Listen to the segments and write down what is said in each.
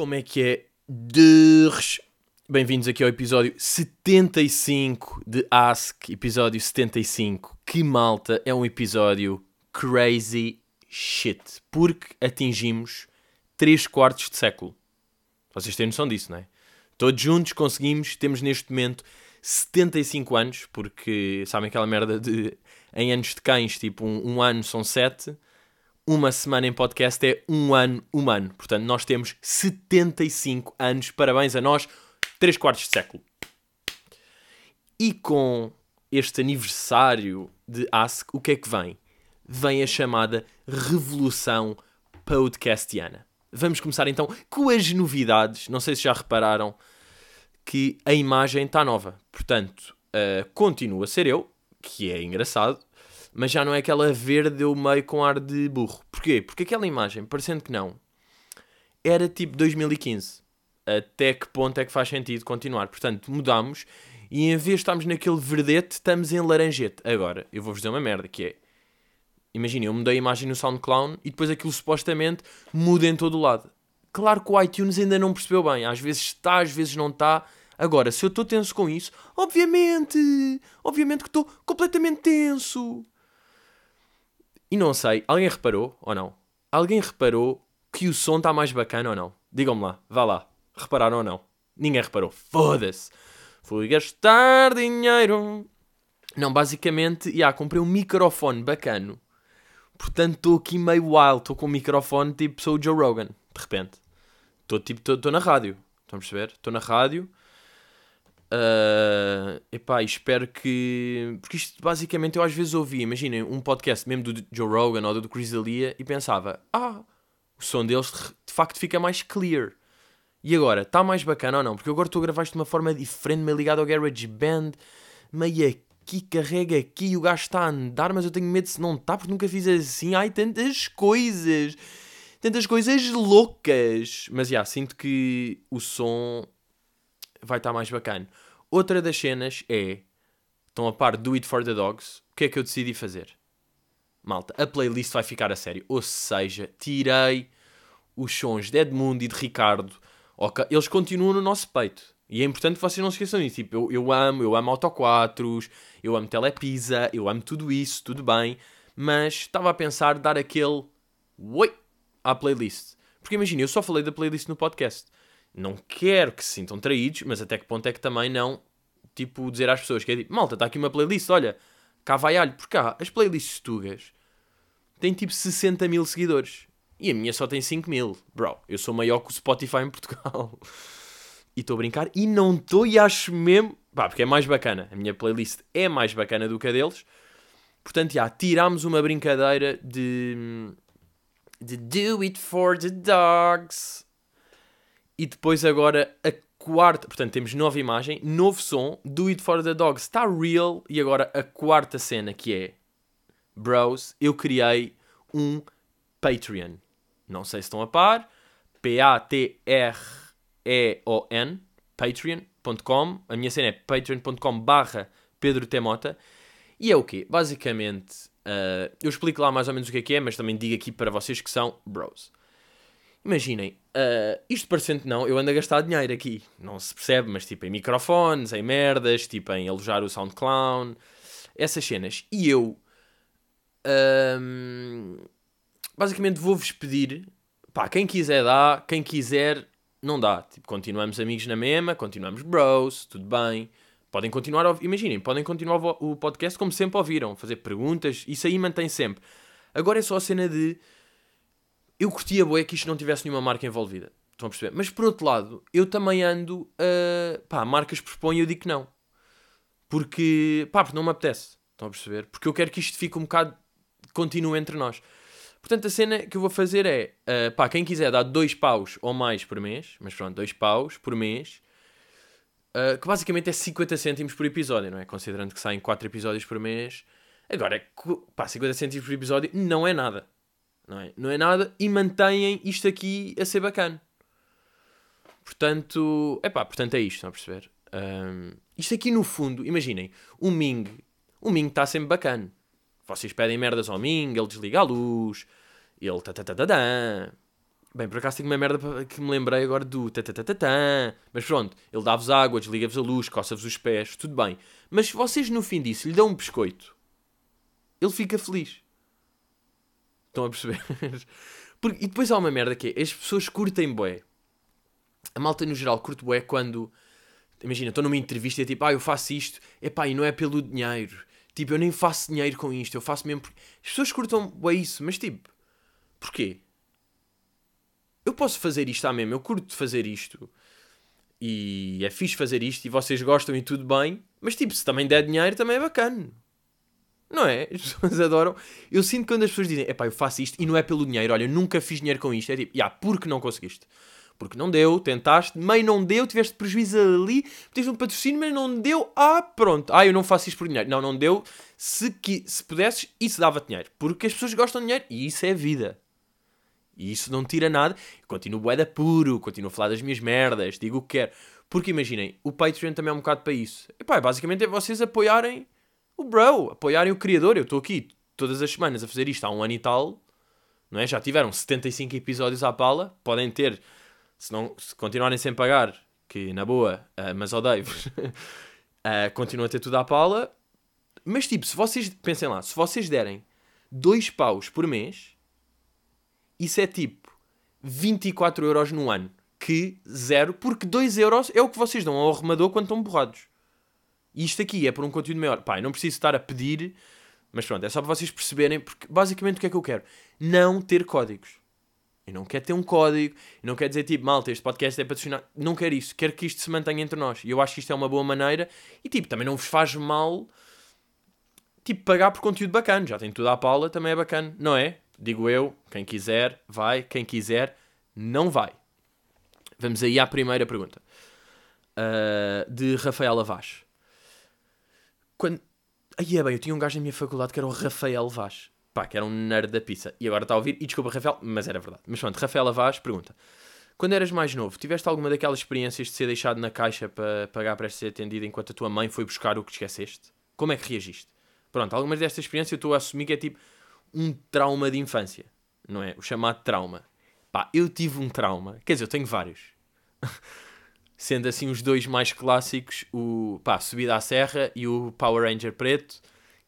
Como é que é? Dres. Bem-vindos aqui ao episódio 75 de Ask, episódio 75. Que malta, é um episódio crazy shit, porque atingimos 3 quartos de século. Vocês têm noção disso, não é? Todos juntos conseguimos, temos neste momento 75 anos, porque sabem aquela merda de em anos de cães, tipo um, um ano são 7 uma semana em podcast é um ano humano. Portanto, nós temos 75 anos. Parabéns a nós, 3 quartos de século. E com este aniversário de Ask, o que é que vem? Vem a chamada Revolução Podcastiana. Vamos começar então com as novidades. Não sei se já repararam que a imagem está nova. Portanto, uh, continua a ser eu, que é engraçado mas já não é aquela verde eu meio com ar de burro. Porquê? Porque aquela imagem, parecendo que não, era tipo 2015. Até que ponto é que faz sentido continuar? Portanto, mudamos e em vez de estarmos naquele verdete, estamos em laranjete. Agora, eu vou-vos dizer uma merda que é. Imaginem, eu mudei a imagem no SoundCloud e depois aquilo supostamente muda em todo o lado. Claro que o iTunes ainda não percebeu bem. Às vezes está, às vezes não está. Agora, se eu estou tenso com isso, obviamente, obviamente que estou completamente tenso. E não sei, alguém reparou ou não? Alguém reparou que o som está mais bacana ou não? Digam-me lá, vá lá. Repararam ou não? Ninguém reparou. Foda-se. Fui gastar dinheiro. Não, basicamente, já, yeah, comprei um microfone bacano. Portanto, estou aqui meio wild. Estou com um microfone tipo, sou o Joe Rogan. De repente. Estou tipo, estou na rádio. Estão a perceber? Estou na rádio Uh, epá, espero que. Porque isto basicamente eu às vezes ouvi, imaginem, um podcast mesmo do Joe Rogan ou do Chris D'Elia e pensava, ah, o som deles de facto fica mais clear. E agora, está mais bacana ou não? Porque agora estou a gravar isto de uma forma diferente, meio ligado ao GarageBand, meio aqui, carrega aqui, o gajo está a andar, mas eu tenho medo se não está, porque nunca fiz assim. Ai, tantas coisas, tantas coisas loucas. Mas já, yeah, sinto que o som vai estar mais bacana. Outra das cenas é. Estão a par do It for the Dogs. O que é que eu decidi fazer? Malta, a playlist vai ficar a sério. Ou seja, tirei os sons de Edmundo e de Ricardo. Okay, eles continuam no nosso peito. E é importante que vocês não se esqueçam disso. Tipo, eu, eu amo, eu amo Auto 4, eu amo Telepisa, eu amo tudo isso, tudo bem. Mas estava a pensar dar aquele oi à playlist. Porque imagina, eu só falei da playlist no podcast. Não quero que se sintam traídos, mas até que ponto é que também não, tipo, dizer às pessoas que é tipo, malta, está aqui uma playlist, olha, cá vai alho, porque cá, as playlists tugas têm tipo 60 mil seguidores. E a minha só tem 5 mil. Bro, eu sou maior que o Spotify em Portugal. e estou a brincar. E não estou e acho mesmo... Pá, porque é mais bacana. A minha playlist é mais bacana do que a deles. Portanto, já, tirámos uma brincadeira de... De Do It For The Dogs. E depois agora a quarta, portanto temos nova imagem, novo som, Do It For The Dogs está real. E agora a quarta cena que é, bros, eu criei um Patreon. Não sei se estão a par, P-A-T-R-E-O-N, patreon.com. A minha cena é patreon.com barra Pedro Temota. E é o quê? Basicamente, uh, eu explico lá mais ou menos o que é que é, mas também digo aqui para vocês que são bros. Imaginem, uh, isto parecendo não, eu ando a gastar dinheiro aqui. Não se percebe, mas tipo em microfones, em merdas, tipo em alojar o SoundCloud, essas cenas. E eu, basicamente, vou-vos pedir, pá, quem quiser dá, quem quiser não dá. Tipo, continuamos amigos na mesma, continuamos bros, tudo bem. Podem continuar, imaginem, podem continuar o podcast como sempre ouviram, fazer perguntas, isso aí mantém sempre. Agora é só a cena de eu curtia boé que isto não tivesse nenhuma marca envolvida. Estão a perceber? Mas por outro lado, eu também ando a. Pá, marcas propõem e eu digo que não. Porque. pá, porque não me apetece. Estão a perceber? Porque eu quero que isto fique um bocado. continue entre nós. Portanto, a cena que eu vou fazer é. Uh, pá, quem quiser dar dois paus ou mais por mês, mas pronto, dois paus por mês. Uh, que basicamente é 50 cêntimos por episódio, não é? Considerando que saem 4 episódios por mês. Agora, pá, 50 cêntimos por episódio não é nada não é? Não é nada e mantêm isto aqui a ser bacana. Portanto, é pá, portanto é isto, estão a perceber? Um, isto aqui no fundo, imaginem, o Ming, o Ming está sempre bacana. Vocês pedem merdas ao Ming, ele desliga a luz, ele tá. Bem, por acaso tenho uma merda que me lembrei agora do tatatatã. Mas pronto, ele dá-vos água, desliga-vos a luz, coça-vos os pés, tudo bem. Mas vocês no fim disso lhe dão um biscoito, ele fica feliz. Estão a perceber? Porque, e depois há uma merda que é, as pessoas curtem bué. A malta no geral curte bué quando, imagina, estou numa entrevista e é tipo, ah, eu faço isto, epá, e não é pelo dinheiro. Tipo, eu nem faço dinheiro com isto, eu faço mesmo. As pessoas curtam bué isso, mas tipo, porquê? eu posso fazer isto à mesma, eu curto fazer isto e é fixe fazer isto e vocês gostam e tudo bem, mas tipo, se também der dinheiro também é bacana. Não é? As pessoas adoram. Eu sinto quando as pessoas dizem, epá, eu faço isto e não é pelo dinheiro, olha, nunca fiz dinheiro com isto. É tipo, yeah, porque não conseguiste? Porque não deu, tentaste, meio não deu, tiveste prejuízo ali, tiveste um patrocínio, mas não deu, ah, pronto. Ah, eu não faço isto por dinheiro. Não, não deu. Se, que, se pudesses, isso dava dinheiro. Porque as pessoas gostam de dinheiro e isso é vida. E isso não tira nada. Continuo bué puro, continuo a falar das minhas merdas, digo o que quero. Porque imaginem, o Patreon também é um bocado para isso. E pá, basicamente é vocês apoiarem o bro, apoiarem o criador. Eu estou aqui todas as semanas a fazer isto há um ano e tal. Não é? Já tiveram 75 episódios à pala. Podem ter, se, não, se continuarem sem pagar, que na boa, uh, mas odeio-vos, uh, continuam a ter tudo à pala. Mas tipo, se vocês, pensem lá, se vocês derem dois paus por mês, isso é tipo 24 euros no ano. Que zero, porque 2 euros é o que vocês dão ao arrumador quando estão borrados. E isto aqui é por um conteúdo maior. Pá, não preciso estar a pedir, mas pronto, é só para vocês perceberem, porque basicamente o que é que eu quero? Não ter códigos. Eu não quero ter um código, eu não quero dizer tipo, malta, este podcast é patrocinado. Não quero isso, quero que isto se mantenha entre nós. E eu acho que isto é uma boa maneira. E tipo, também não vos faz mal, tipo, pagar por conteúdo bacana. Já tem tudo à Paula, também é bacana, não é? Digo eu, quem quiser, vai. Quem quiser, não vai. Vamos aí à primeira pergunta. Uh, de Rafael Vaz. Quando... Aí é bem, eu tinha um gajo na minha faculdade que era o Rafael Vaz. Pá, que era um nerd da pizza. E agora está a ouvir. E desculpa, Rafael, mas era verdade. Mas pronto, Rafael Vaz pergunta. Quando eras mais novo, tiveste alguma daquelas experiências de ser deixado na caixa para pagar para ser atendido enquanto a tua mãe foi buscar o que esqueceste? Como é que reagiste? Pronto, algumas destas experiências eu estou a assumir que é tipo um trauma de infância, não é? O chamado trauma. Pá, eu tive um trauma, quer dizer, eu tenho vários. Sendo assim os dois mais clássicos, o pá, Subida à Serra e o Power Ranger Preto,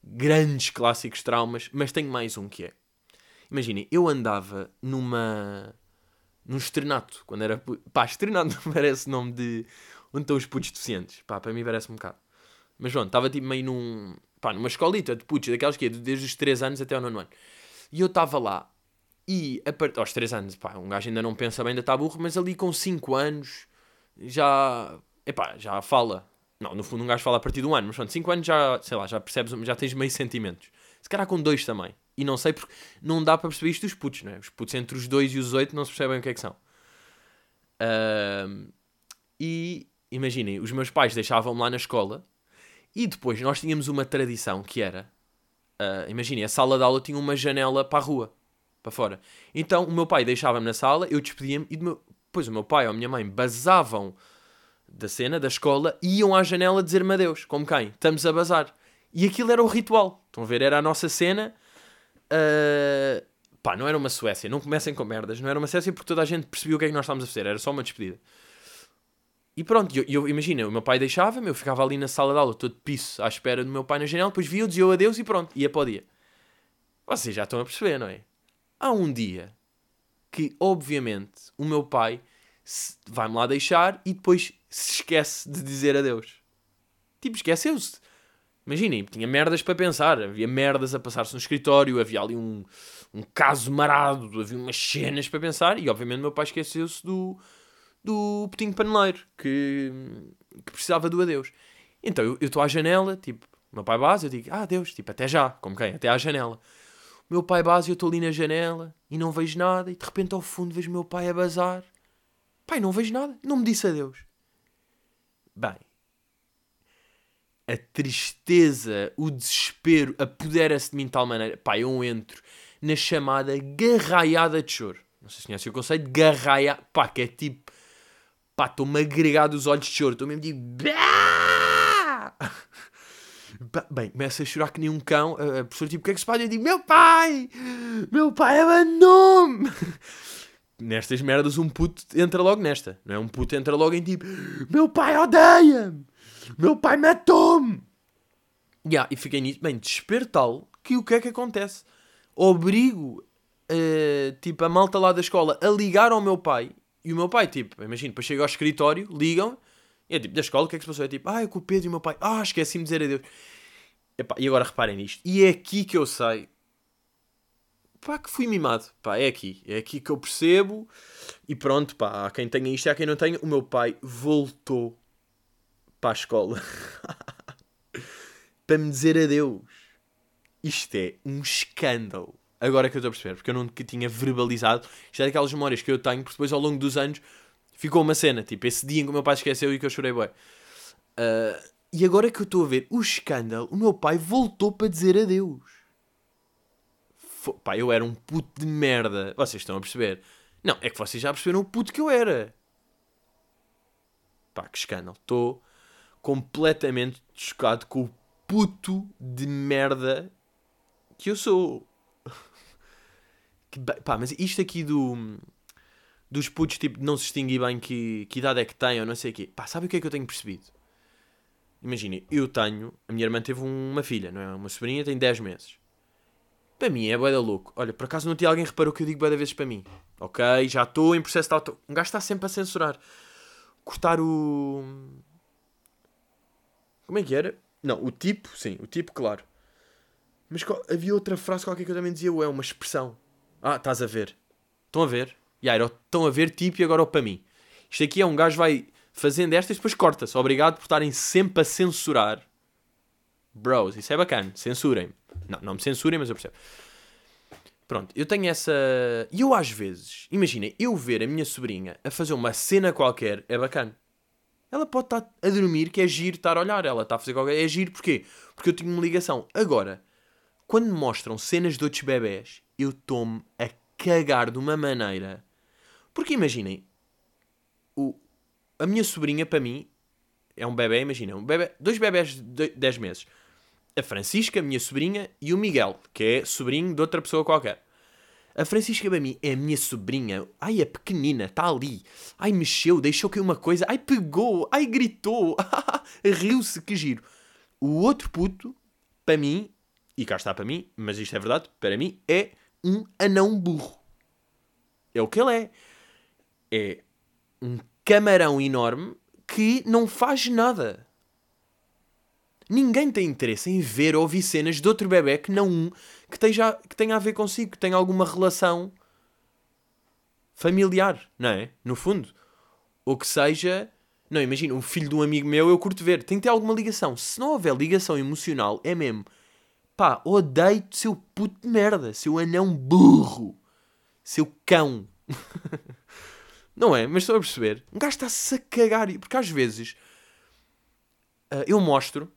grandes clássicos traumas, mas tenho mais um que é. Imaginem, eu andava numa. num estrenato, quando era. Pá, estrenato não parece nome de. onde estão os putos deficientes. Pá, para mim parece um bocado. Mas pronto, estava tipo meio num pá, numa escolita de putos, daquelas que é desde os 3 anos até ao 9 ano. E eu estava lá, e a part... aos 3 anos, pá, um gajo ainda não pensa bem, ainda está burro, mas ali com 5 anos já, epá, já fala. Não, no fundo um gajo fala a partir de um ano, mas pronto, 5 anos já, sei lá, já percebes, já tens meio sentimentos. Se calhar com 2 também. E não sei porque não dá para perceber isto dos putos, não é? Os putos entre os 2 e os 8 não se percebem o que é que são. Uh, e imaginem, os meus pais deixavam-me lá na escola e depois nós tínhamos uma tradição que era. Uh, Imaginem, a sala de aula tinha uma janela para a rua, para fora. Então o meu pai deixava-me na sala, eu despedia-me e depois o meu pai ou a minha mãe basavam da cena, da escola, e iam à janela dizer-me adeus. Como quem? Estamos a bazar. E aquilo era o ritual. Estão a ver? Era a nossa cena. Uh, pá, não era uma Suécia. Não comecem com merdas. Não era uma Suécia porque toda a gente percebia o que é que nós estávamos a fazer. Era só uma despedida. E pronto, eu, eu imagina, o meu pai deixava-me, eu ficava ali na sala de aula, todo piso, à espera do meu pai na janela, depois via-o, dizia adeus e pronto, ia para o dia. Vocês já estão a perceber, não é? Há um dia que, obviamente, o meu pai vai-me lá deixar e depois se esquece de dizer adeus. Tipo, esqueceu-se. Imaginem, tinha merdas para pensar, havia merdas a passar-se no escritório, havia ali um, um caso marado, havia umas cenas para pensar e, obviamente, o meu pai esqueceu-se do do Petinho Paneleiro, que, que precisava do adeus. Então eu estou à janela, tipo, meu pai base, eu digo, ah, adeus, tipo, até já, como quem? Até à janela. Meu pai base, eu estou ali na janela e não vejo nada, e de repente ao fundo vejo meu pai a bazar. Pai, não vejo nada, não me disse adeus. Bem, a tristeza, o desespero apodera-se de mim de tal maneira. Pá, eu entro na chamada garraiada de choro. Não sei se conhece o conceito de garraia. Pá, que é tipo Pá, estou-me agregado os olhos de choro. Estou mesmo de. Bem, começa a chorar que nem um cão. A professora, tipo, o que é que se passa? Eu digo, meu pai! Meu pai abandonou-me! nestas merdas um puto entra logo nesta. Não é? Um puto entra logo em tipo: Meu pai odeia-me! Meu pai matou-me! Yeah, e fiquei nisso. Bem, desespero que o que é que acontece? Obrigo uh, tipo, a malta lá da escola a ligar ao meu pai. E o meu pai, tipo, imagina, para chegar ao escritório, ligam. E é tipo, da escola, o que é que se passou? É tipo, ah, é com o Pedro e o meu pai. Ah, esqueci-me de dizer adeus. Epá, e agora reparem nisto. E é aqui que eu sei pá, que fui mimado. Pá, é aqui. É aqui que eu percebo. E pronto, pá, há quem tenha isto e há quem não tenha. O meu pai voltou para a escola para me dizer adeus. Isto é um escândalo. Agora que eu estou a perceber, porque eu nunca tinha verbalizado. Isto é daquelas memórias que eu tenho, porque depois ao longo dos anos ficou uma cena. Tipo, esse dia em que o meu pai esqueceu e que eu chorei bem. Uh, e agora que eu estou a ver o escândalo, o meu pai voltou para dizer adeus. Pá, eu era um puto de merda. Vocês estão a perceber? Não, é que vocês já perceberam o puto que eu era. Pá, que escândalo. Estou completamente chocado com o puto de merda que eu sou. que, pá, mas isto aqui do dos putos, tipo, de não se distinguir bem que, que idade é que têm ou não sei o quê. Pá, sabe o que é que eu tenho percebido? Imaginem, eu tenho... A minha irmã teve uma filha, não é? Uma sobrinha tem 10 meses. Para mim é boeda louco. Olha, por acaso não tinha alguém reparou que eu digo boeda vezes para mim. Ok, já estou em processo de auto... Um gajo está sempre a censurar. Cortar o... Como é que era? Não, o tipo, sim, o tipo, claro. Mas havia outra frase qualquer que eu também dizia, é uma expressão. Ah, estás a ver. Estão a ver? E aí, estão a ver tipo e agora para mim. Isto aqui é um gajo vai fazendo estas e depois corta-se. Obrigado por estarem sempre a censurar. Bros, isso é bacana. Censurem-me. Não, não me censurem, mas eu percebo. Pronto, eu tenho essa. E eu às vezes, imaginem, eu ver a minha sobrinha a fazer uma cena qualquer é bacana. Ela pode estar a dormir, que é giro estar a olhar. Ela está a fazer qualquer. É giro porquê? Porque eu tenho uma ligação. Agora, quando me mostram cenas de outros bebés, eu tomo a cagar de uma maneira. Porque imaginem. A minha sobrinha, para mim, é um bebê, imagina, um bebê, dois bebés de 10 meses a Francisca, minha sobrinha, e o Miguel, que é sobrinho de outra pessoa qualquer. A Francisca para mim é a minha sobrinha. Ai, é pequenina, está ali. Ai, mexeu, deixou cair uma coisa. Ai, pegou. Ai, gritou. Riu-se, que giro. O outro puto, para mim, e cá está para mim, mas isto é verdade, para mim, é um anão burro. É o que ele é. É um camarão enorme que não faz nada. Ninguém tem interesse em ver ou ouvir cenas de outro bebê que não um que, tenha, que tenha a ver consigo, que tenha alguma relação familiar, não é? No fundo. Ou que seja. Não, imagina, um filho de um amigo meu eu curto ver. Tem que ter alguma ligação. Se não houver ligação emocional, é mesmo. Pá, odeio-te, seu puto de merda. Seu anão burro. Seu cão. não é? Mas estou a perceber. Um gajo está-se a cagar. Porque às vezes. Uh, eu mostro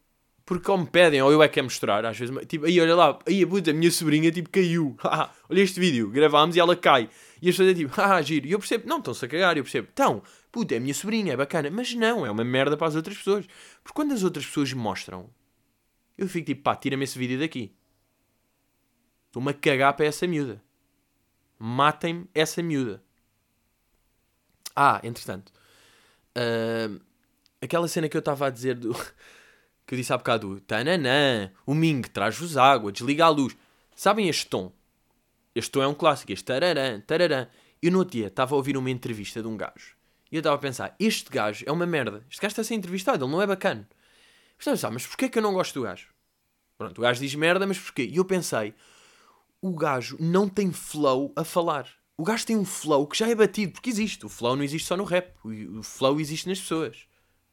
porque ou me pedem, ou eu é que quero mostrar, às vezes, tipo, aí olha lá, aí puta, a minha sobrinha, tipo, caiu. olha este vídeo, gravámos e ela cai. E as pessoas é tipo, ah, giro. E eu percebo, não, estão-se a cagar, eu percebo, então, puta, é a minha sobrinha, é bacana. Mas não, é uma merda para as outras pessoas. Porque quando as outras pessoas mostram, eu fico tipo, pá, tira-me esse vídeo daqui. Estou-me a cagar para essa miúda. Matem-me essa miúda. Ah, entretanto. Uh, aquela cena que eu estava a dizer do que eu disse há bocado, tananã, o Ming, traz-vos água, desliga a luz. Sabem este tom? Este tom é um clássico, este tararã, tararã. Eu no outro dia estava a ouvir uma entrevista de um gajo. E eu estava a pensar, este gajo é uma merda. Este gajo está a ser entrevistado, ele não é bacana. Mas, mas porquê que eu não gosto do gajo? Pronto, o gajo diz merda, mas porquê? E eu pensei, o gajo não tem flow a falar. O gajo tem um flow que já é batido, porque existe. O flow não existe só no rap. O flow existe nas pessoas.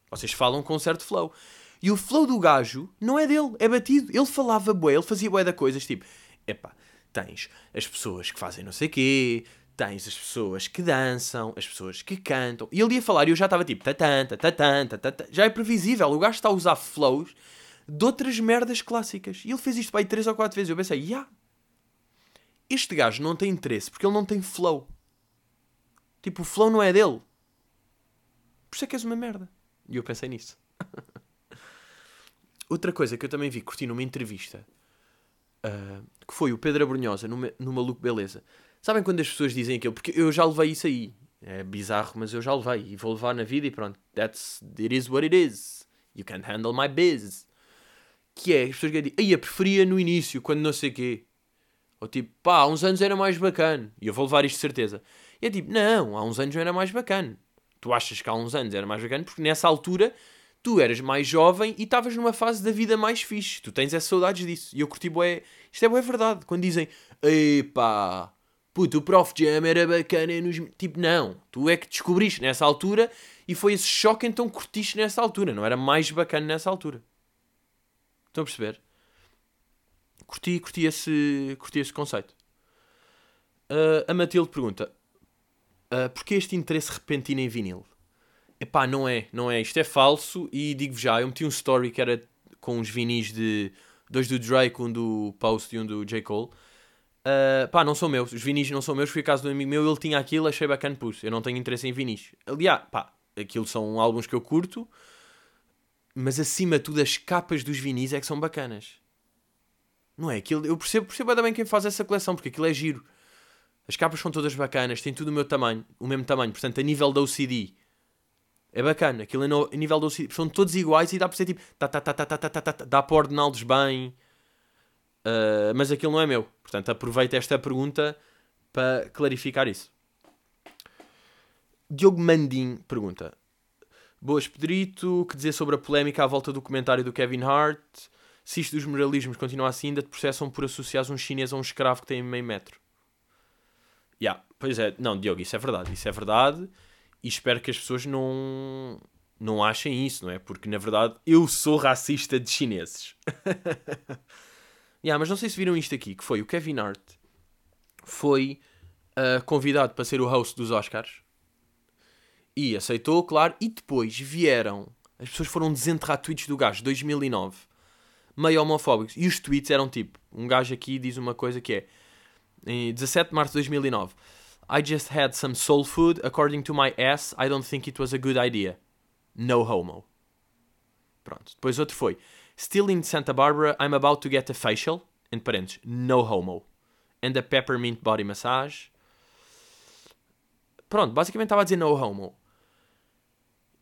Vocês falam com um certo flow. E o flow do gajo não é dele, é batido. Ele falava bué, ele fazia bué da coisas, tipo, epá, tens as pessoas que fazem não sei quê, tens as pessoas que dançam, as pessoas que cantam. E ele ia falar e eu já estava tipo, tatã, tatã, tatã, já é previsível. O gajo está a usar flows de outras merdas clássicas. E ele fez isto aí três ou quatro vezes. Eu pensei, ya, yeah, este gajo não tem interesse porque ele não tem flow. Tipo, o flow não é dele. Por isso é que és uma merda. E eu pensei nisso. Outra coisa que eu também vi, curti numa entrevista, uh, que foi o Pedro Abrunhosa, no, no Maluco Beleza, Sabem quando as pessoas dizem aquilo? Porque eu já levei isso aí. É bizarro, mas eu já levei. E vou levar na vida e pronto. That's, it is what it is. You can't handle my biz. Que é, as pessoas dizem, aí eu preferia no início, quando não sei o quê. Ou tipo, pá, há uns anos era mais bacana. E eu vou levar isto de certeza. E é tipo, não, há uns anos não era mais bacana. Tu achas que há uns anos era mais bacana porque nessa altura tu eras mais jovem e estavas numa fase da vida mais fixe. Tu tens essas saudades disso. E eu curti. Isto é bué verdade. Quando dizem, epá, puto, o Prof Jam era bacana nos... Tipo, não. Tu é que descobriste nessa altura e foi esse choque então curtiste nessa altura. Não era mais bacana nessa altura. Estão a perceber? Curti, curti, esse, curti esse conceito. Uh, a Matilde pergunta: uh, porquê este interesse repentino em vinil? Epá, não é, não é. Isto é falso e digo-vos já, eu meti um story que era com uns vinis de. Dois do Drake, um do Post e um do J. Cole. Uh, pá, não são meus. Os vinis não são meus. Fui a casa de um amigo meu, ele tinha aquilo, achei bacana, pus. Eu não tenho interesse em vinis. Aliás, pá, aquilo são álbuns que eu curto, mas acima de tudo as capas dos vinis é que são bacanas. Não é? Aquilo, eu percebo, percebo bem quem faz essa coleção, porque aquilo é giro. As capas são todas bacanas, têm tudo o meu tamanho, o mesmo tamanho. Portanto, a nível da OCD é bacana. Aquilo é no, a nível da OCD. São todos iguais e dá para ser tipo. Tá, tá, tá, tá, tá, tá, tá, tá, dá para ordená-los bem. Uh, mas aquilo não é meu. Portanto, aproveito esta pergunta para clarificar isso. Diogo Mandim pergunta: Boas, Pedrito, que dizer sobre a polémica à volta do comentário do Kevin Hart? Se isto dos moralismos continua assim, ainda te processam por associar um chinês a um escravo que tem meio metro. Yeah, pois é, não, Diogo, isso é verdade, isso é verdade e espero que as pessoas não, não achem isso, não é? Porque na verdade eu sou racista de chineses. yeah, mas não sei se viram isto aqui, que foi o Kevin Hart foi uh, convidado para ser o host dos Oscars e aceitou, claro, e depois vieram, as pessoas foram desenterrar tweets do gajo 2009, meio homofóbicos, e os tweets eram tipo, um gajo aqui diz uma coisa que é em 17 de março de 2009. I just had some soul food. According to my ass, I don't think it was a good idea. No homo. Pronto. Depois outro foi. Still in Santa Barbara, I'm about to get a facial. Em parênteses, no homo. And a peppermint body massage. Pronto, basicamente estava a dizer no homo.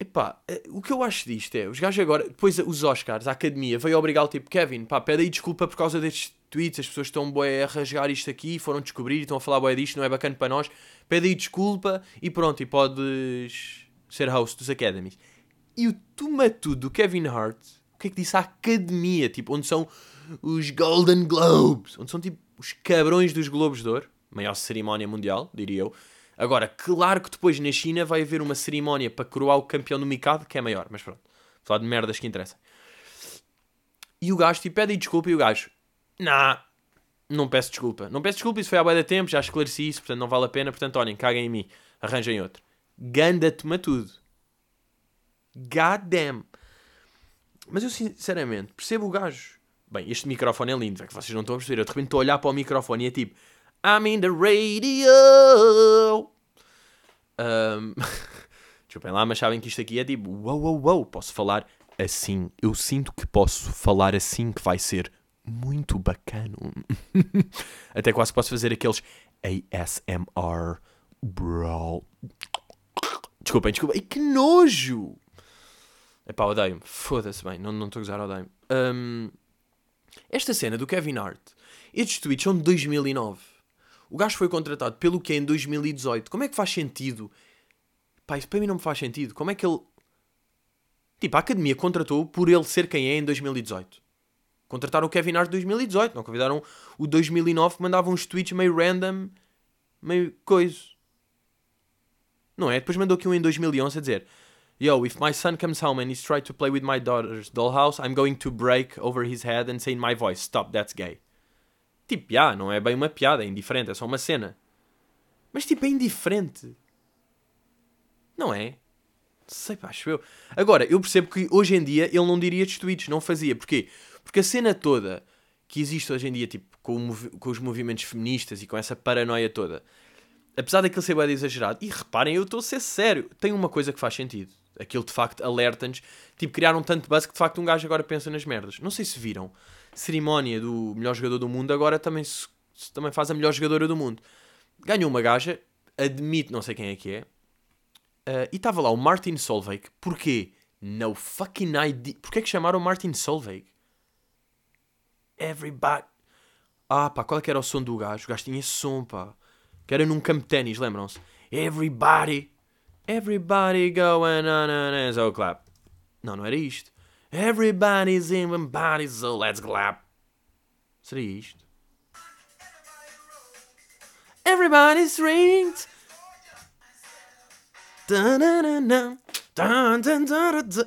Epá, eh, o que eu acho disto é, os gajos agora, depois os Oscars, a academia, veio obrigar o tipo, Kevin, pá, pede aí desculpa por causa destes tweets, as pessoas estão boé a rasgar isto aqui, foram descobrir estão a falar boé disto, não é bacana para nós, pede aí desculpa e pronto, e podes ser host dos Academies. E o tomatudo do Kevin Hart, o que é que disse? A academia, tipo, onde são os Golden Globes, onde são tipo os cabrões dos Globos de Ouro, maior cerimónia mundial, diria eu, Agora, claro que depois na China vai haver uma cerimónia para coroar o campeão do Mikado, que é maior, mas pronto. Falar de merdas que interessam. E o gajo, tipo, pede desculpa e o gajo, nah, não peço desculpa. Não peço desculpa, isso foi há bem da tempo, já esclareci isso, portanto não vale a pena, portanto olhem, caguem em mim, arranjem outro. Ganda toma tudo. God damn. Mas eu sinceramente percebo o gajo. Bem, este microfone é lindo, é que vocês não estão a perceber. Eu de repente estou a olhar para o microfone e é tipo, I'm in the radio. Um, desculpem lá, mas sabem que isto aqui é tipo, wow, wow, wow, posso falar assim. Eu sinto que posso falar assim, que vai ser muito bacana. Até quase posso fazer aqueles ASMR, bro. Desculpem, desculpem. Ai, que nojo! Epá, odeio-me. Foda-se bem, não estou a gozar, odeio-me. Um, esta cena do Kevin Hart, estes tweets são de 2009. O gajo foi contratado pelo que em 2018. Como é que faz sentido? Pá, isso para mim não me faz sentido. Como é que ele. Tipo, a academia contratou por ele ser quem é em 2018. Contrataram o Kevin Hart em 2018, não convidaram o 2009 que mandava uns tweets meio random, meio coisa. Não é? Depois mandou aqui um em 2011 a dizer: Yo, if my son comes home and he's trying to play with my daughter's dollhouse, I'm going to break over his head and say in my voice, Stop, that's gay. Tipo, já, não é bem uma piada, é indiferente, é só uma cena. Mas tipo, é indiferente. Não é? Sei, pá, acho eu. Agora, eu percebo que hoje em dia ele não diria tweets, não fazia. Porquê? Porque a cena toda que existe hoje em dia, tipo, com, com os movimentos feministas e com essa paranoia toda, apesar daquilo ser bem exagerado, e reparem, eu estou a ser sério, tem uma coisa que faz sentido. Aquilo de facto alerta-nos, tipo, criaram tanto buzz que de facto um gajo agora pensa nas merdas. Não sei se viram cerimónia do melhor jogador do mundo, agora também, se, também faz a melhor jogadora do mundo. ganhou uma gaja, admite não sei quem é que é, uh, e estava lá o Martin Solveig. Porquê? No fucking idea. Porquê é que chamaram Martin Solveig? Everybody. Ah, pá, qual é que era o som do gajo? O gajo tinha esse som, pá. Que era num campo de ténis, lembram-se? Everybody. Everybody going on and so clap. Não, não era isto. Everybody's in one body, so let's clap. Seria isto? Everybody's rings.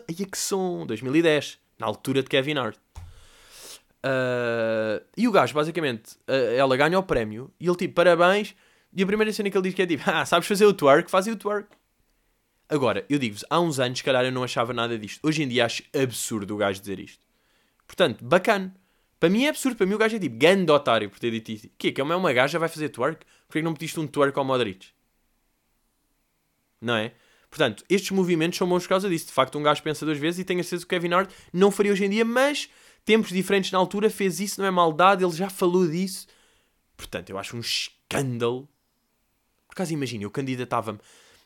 E que som! 2010, na altura de Kevin Hart. Uh, e o gajo, basicamente, uh, ela ganha o prémio e ele tipo, parabéns. E a primeira cena que ele diz que é tipo, ah, sabes fazer o twerk? Faz o twerk. Agora, eu digo-vos, há uns anos, se calhar, eu não achava nada disto. Hoje em dia acho absurdo o gajo dizer isto. Portanto, bacana. Para mim é absurdo. Para mim o gajo é tipo, grande otário por ter dito isto. Que é que é uma gaja vai fazer twerk? Porquê que não pediste um twerk ao Modric? Não é? Portanto, estes movimentos são bons por causa disso. De facto, um gajo pensa duas vezes e tenho a certeza que o Kevin Hart não faria hoje em dia, mas tempos diferentes na altura fez isso, não é maldade, ele já falou disso. Portanto, eu acho um escândalo. Por acaso, imagina, eu candidatava-me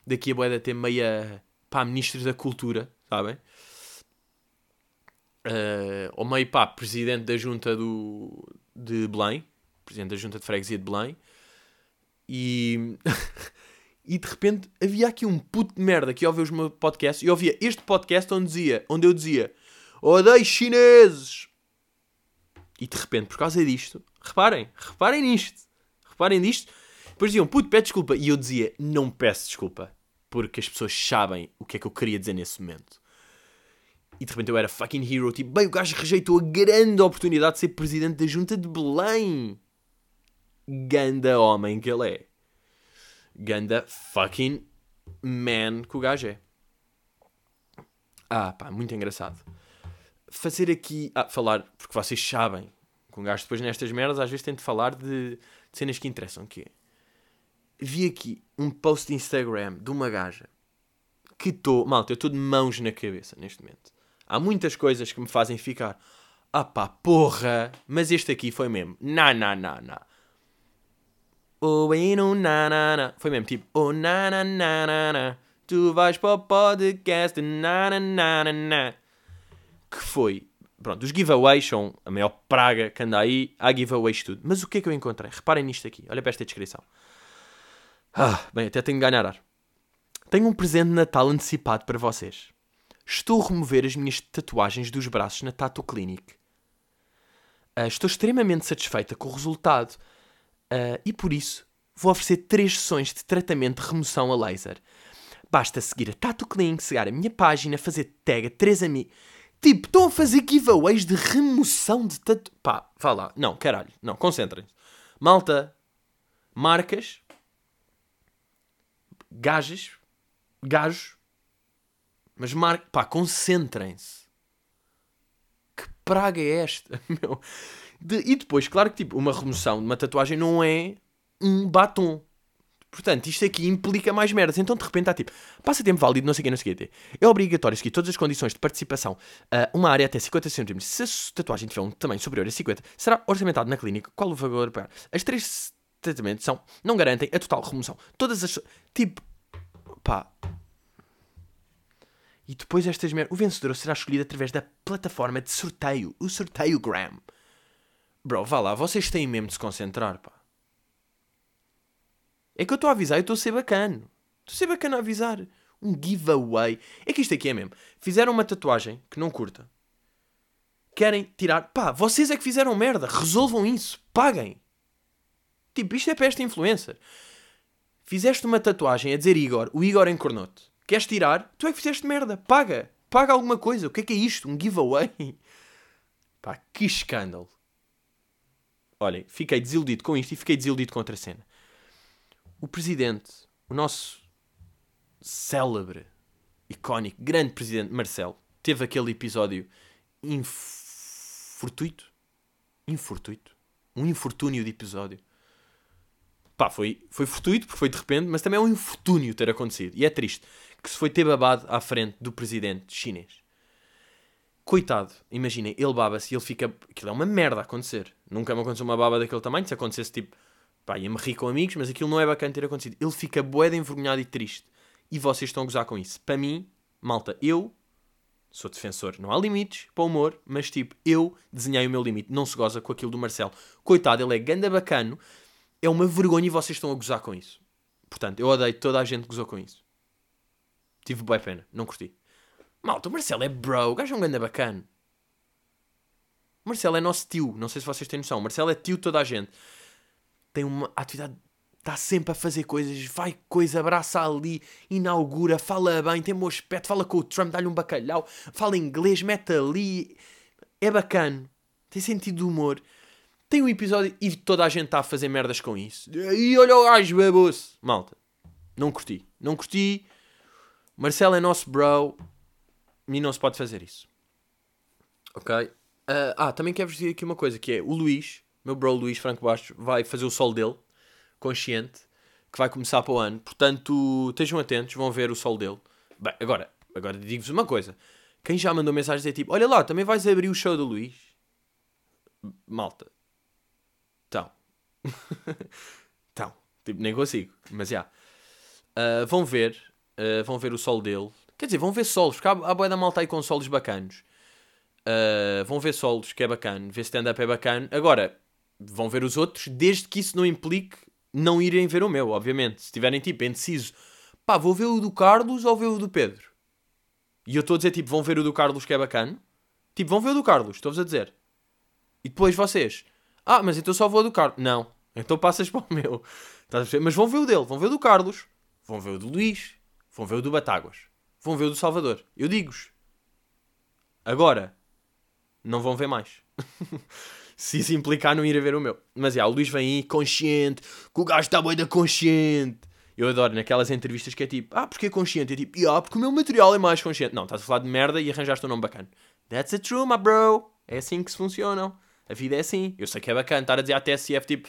daqui a boeda ter meia pá, ministros da cultura, sabem? Uh, ou meio pá, presidente da junta do, de Belém, presidente da junta de freguesia de Belém, e, e de repente havia aqui um puto de merda que ouvia os meus podcasts e ouvia este podcast onde, dizia, onde eu dizia odeio chineses. E de repente, por causa disto, reparem, reparem nisto, reparem nisto. Depois diziam, puto, pede desculpa. E eu dizia, não peço desculpa porque as pessoas sabem o que é que eu queria dizer nesse momento. E de repente eu era fucking hero, tipo, bem, o gajo rejeitou a grande oportunidade de ser presidente da junta de Belém. Ganda homem que ele é. Ganda fucking man que o gajo é. Ah, pá, muito engraçado. Fazer aqui. Ah, falar, porque vocês sabem que um gajo depois nestas merdas às vezes tem de falar de, de cenas que interessam, que é vi aqui um post de Instagram de uma gaja que estou. Malta, eu estou de mãos na cabeça neste momento. Há muitas coisas que me fazem ficar. Ah pá, porra! Mas este aqui foi mesmo. Na, na, na, na. Oh, no, na, na, na. Foi mesmo tipo. Oh, na, na, na, na, na. Tu vais para o podcast. Na, na, na, na, na. Que foi. Pronto, os giveaways são a maior praga que anda aí. Há giveaways tudo. Mas o que é que eu encontrei? Reparem nisto aqui. Olha para esta descrição. Ah, bem, até tenho de ganhar ar. Tenho um presente de Natal antecipado para vocês. Estou a remover as minhas tatuagens dos braços na Tattoo Clinic. Uh, estou extremamente satisfeita com o resultado uh, e por isso vou oferecer três sessões de tratamento de remoção a laser. Basta seguir a Tattoo Clinic, seguir a minha página, fazer tag a três amigos. Tipo, estão a fazer giveaways de remoção de tatu... Pá, vá lá. Não, caralho. Não, concentrem-se. Malta, marcas, gajas, gajos, mas mar... pá, concentrem-se. Que praga é esta, meu? De... e depois, claro que tipo, uma remoção de uma tatuagem não é um batom. Portanto, isto aqui implica mais merdas. Então, de repente, há tipo, passatempo válido, não sei o que, não sei o que. É obrigatório seguir todas as condições de participação a uma área até 50 cm. Se a tatuagem tiver um tamanho superior a 50, será orçamentado na clínica. Qual o valor para. As três tratamentos são, não garantem a total remoção. Todas as. Tipo, pá. E depois estas merdas. O vencedor será escolhido através da plataforma de sorteio, o sorteio Gram. Bro, vá lá, vocês têm mesmo de se concentrar, pá. É que eu estou a avisar, eu estou a ser bacana. Estou a ser bacana a avisar. Um giveaway. É que isto aqui é mesmo. Fizeram uma tatuagem que não curta. Querem tirar. Pá, vocês é que fizeram merda. Resolvam isso. Paguem. Tipo, isto é para esta influencer. Fizeste uma tatuagem a dizer Igor, o Igor encornou-te. Queres tirar? Tu é que fizeste merda. Paga. Paga alguma coisa. O que é que é isto? Um giveaway? Pá, que escândalo. Olhem, fiquei desiludido com isto e fiquei desiludido com outra cena. O presidente, o nosso célebre, icónico, grande presidente Marcelo, teve aquele episódio infortuito. Infortuito? Um infortúnio de episódio pá, foi, foi fortuito, porque foi de repente, mas também é um infortúnio ter acontecido. E é triste que se foi ter babado à frente do presidente chinês. Coitado, imaginem, ele baba-se e ele fica. Aquilo é uma merda acontecer. Nunca me aconteceu uma baba daquele tamanho. Se acontecesse tipo, pá, ia-me rir com amigos, mas aquilo não é bacana ter acontecido. Ele fica boeda envergonhado e triste. E vocês estão a gozar com isso. Para mim, malta, eu sou defensor. Não há limites para o humor, mas tipo, eu desenhei o meu limite. Não se goza com aquilo do Marcelo. Coitado, ele é ganda bacano. É uma vergonha e vocês estão a gozar com isso. Portanto, eu odeio toda a gente que gozou com isso. Tive boa pena, não curti. Malta, o Marcelo é bro, o gajo é um ganda bacana. O Marcelo é nosso tio, não sei se vocês têm noção. O Marcelo é tio de toda a gente. Tem uma atividade, está sempre a fazer coisas, vai coisa, abraça ali, inaugura, fala bem, tem bom aspecto, fala com o Trump, dá-lhe um bacalhau, fala inglês, mete ali. É bacana, tem sentido de humor. Tem um episódio e toda a gente está a fazer merdas com isso. E olha o gajo, baboso. Malta, não curti, não curti. Marcelo é nosso bro e não se pode fazer isso. Ok? Uh, ah, também quero-vos dizer aqui uma coisa, que é o Luís, meu bro Luís Franco Baixo, vai fazer o sol dele, consciente, que vai começar para o ano. Portanto, estejam atentos, vão ver o sol dele. Bem, agora, agora digo-vos uma coisa. Quem já mandou mensagem dizer tipo, olha lá, também vais abrir o show do Luís? Malta. Então. Tipo, nem consigo. Mas já. Yeah. Uh, vão ver. Uh, vão ver o sol dele. Quer dizer, vão ver solos, porque há, há boia da malta aí com solos bacanos. Uh, vão ver solos, que é bacana. Ver stand-up é bacana. Agora, vão ver os outros, desde que isso não implique não irem ver o meu, obviamente. Se estiverem, tipo, indeciso. Pá, vou ver o do Carlos ou ver o do Pedro? E eu estou a dizer, tipo, vão ver o do Carlos, que é bacana. Tipo, vão ver o do Carlos, estou-vos a dizer. E depois vocês. Ah, mas então só vou o do Carlos. Não. Então passas para o meu. Mas vão ver o dele, vão ver o do Carlos. Vão ver o do Luís. Vão ver o do Batáguas vão ver o do Salvador. Eu digo-vos. Agora, não vão ver mais. Se isso implicar não ir a ver o meu. Mas é, o Luís vem aí consciente, que o gajo está bem da consciente. Eu adoro naquelas entrevistas que é tipo, ah, porque é consciente? É tipo, ah, porque o meu material é mais consciente. Não, estás a falar de merda e arranjaste um nome bacana. That's a true, my bro. É assim que se funcionam. A vida é assim. Eu sei que é bacana estar a dizer à TSF tipo,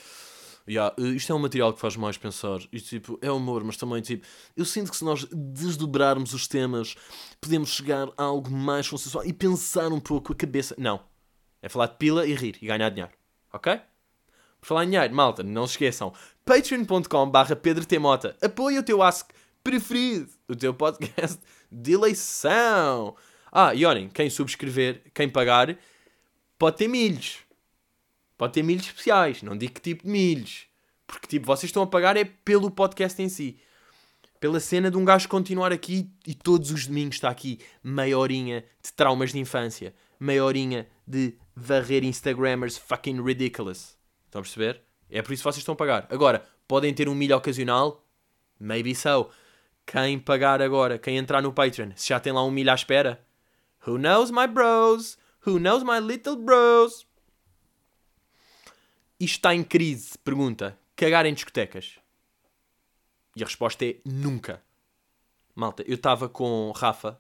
Yeah, isto é um material que faz mais pensar. E, tipo, é humor, mas também tipo, eu sinto que se nós desdobrarmos os temas, podemos chegar a algo mais consensual e pensar um pouco a cabeça. Não. É falar de pila e rir e ganhar dinheiro. Ok? Por falar em dinheiro, malta, não se esqueçam. patreon.com.br Pedro T. Mota. Apoia o teu Ask preferido. O teu podcast de eleição. Ah, e olhem, quem subscrever, quem pagar, pode ter milhos. Pode ter milhos especiais. Não digo que tipo de milhos. Porque tipo, vocês estão a pagar é pelo podcast em si. Pela cena de um gajo continuar aqui e todos os domingos está aqui meia horinha de traumas de infância. Meia horinha de varrer Instagrammers fucking ridiculous. Estão a perceber? É por isso que vocês estão a pagar. Agora, podem ter um milho ocasional? Maybe so. Quem pagar agora, quem entrar no Patreon, se já tem lá um milho à espera? Who knows my bros? Who knows my little bros? Isto está em crise? Pergunta. Cagar em discotecas? E a resposta é nunca. Malta, eu estava com Rafa,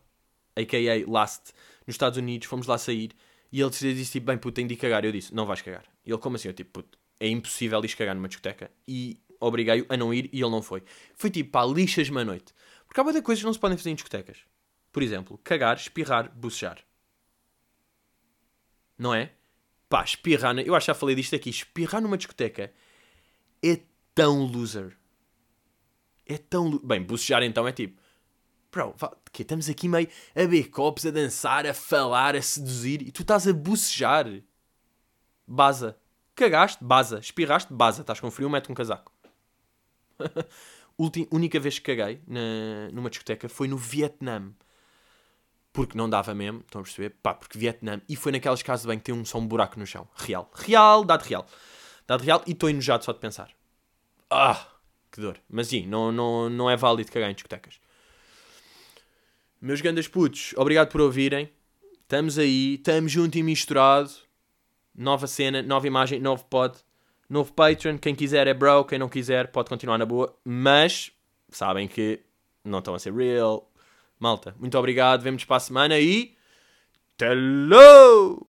a.k.a. Last, nos Estados Unidos, fomos lá sair, e ele disse tipo, bem puto, tenho de cagar. Eu disse, não vais cagar. E ele, como assim? Eu tipo, puto, é impossível ir cagar numa discoteca. E obriguei-o a não ir, e ele não foi. Foi tipo, pá, lixas-me à noite. Porque há muitas coisas que não se podem fazer em discotecas. Por exemplo, cagar, espirrar, bucejar. Não é? Pá, espirrar. Eu acho que já falei disto aqui. Espirrar numa discoteca é tão loser. É tão. Bem, bucejar então é tipo. Bro, que estamos aqui meio a beber copos, a dançar, a falar, a seduzir e tu estás a bucejar. Baza. Cagaste? Baza. Espirraste? Baza. Estás com frio? Mete um casaco. Ultim, única vez que caguei na, numa discoteca foi no Vietnã porque não dava mesmo, estão a perceber? Pá, porque Vietnã, e foi naquelas casas de banho que tem um, só um buraco no chão. Real. Real, dado real. Dado real, e estou enojado só de pensar. Ah, que dor. Mas sim, não, não, não é válido cagar em discotecas. Meus grandes putos, obrigado por ouvirem. Estamos aí, estamos junto e misturado. Nova cena, nova imagem, novo pod, novo Patreon. Quem quiser é bro, quem não quiser pode continuar na boa. Mas sabem que não estão a ser real, Malta, muito obrigado. Vemo-nos para a semana e. Hello!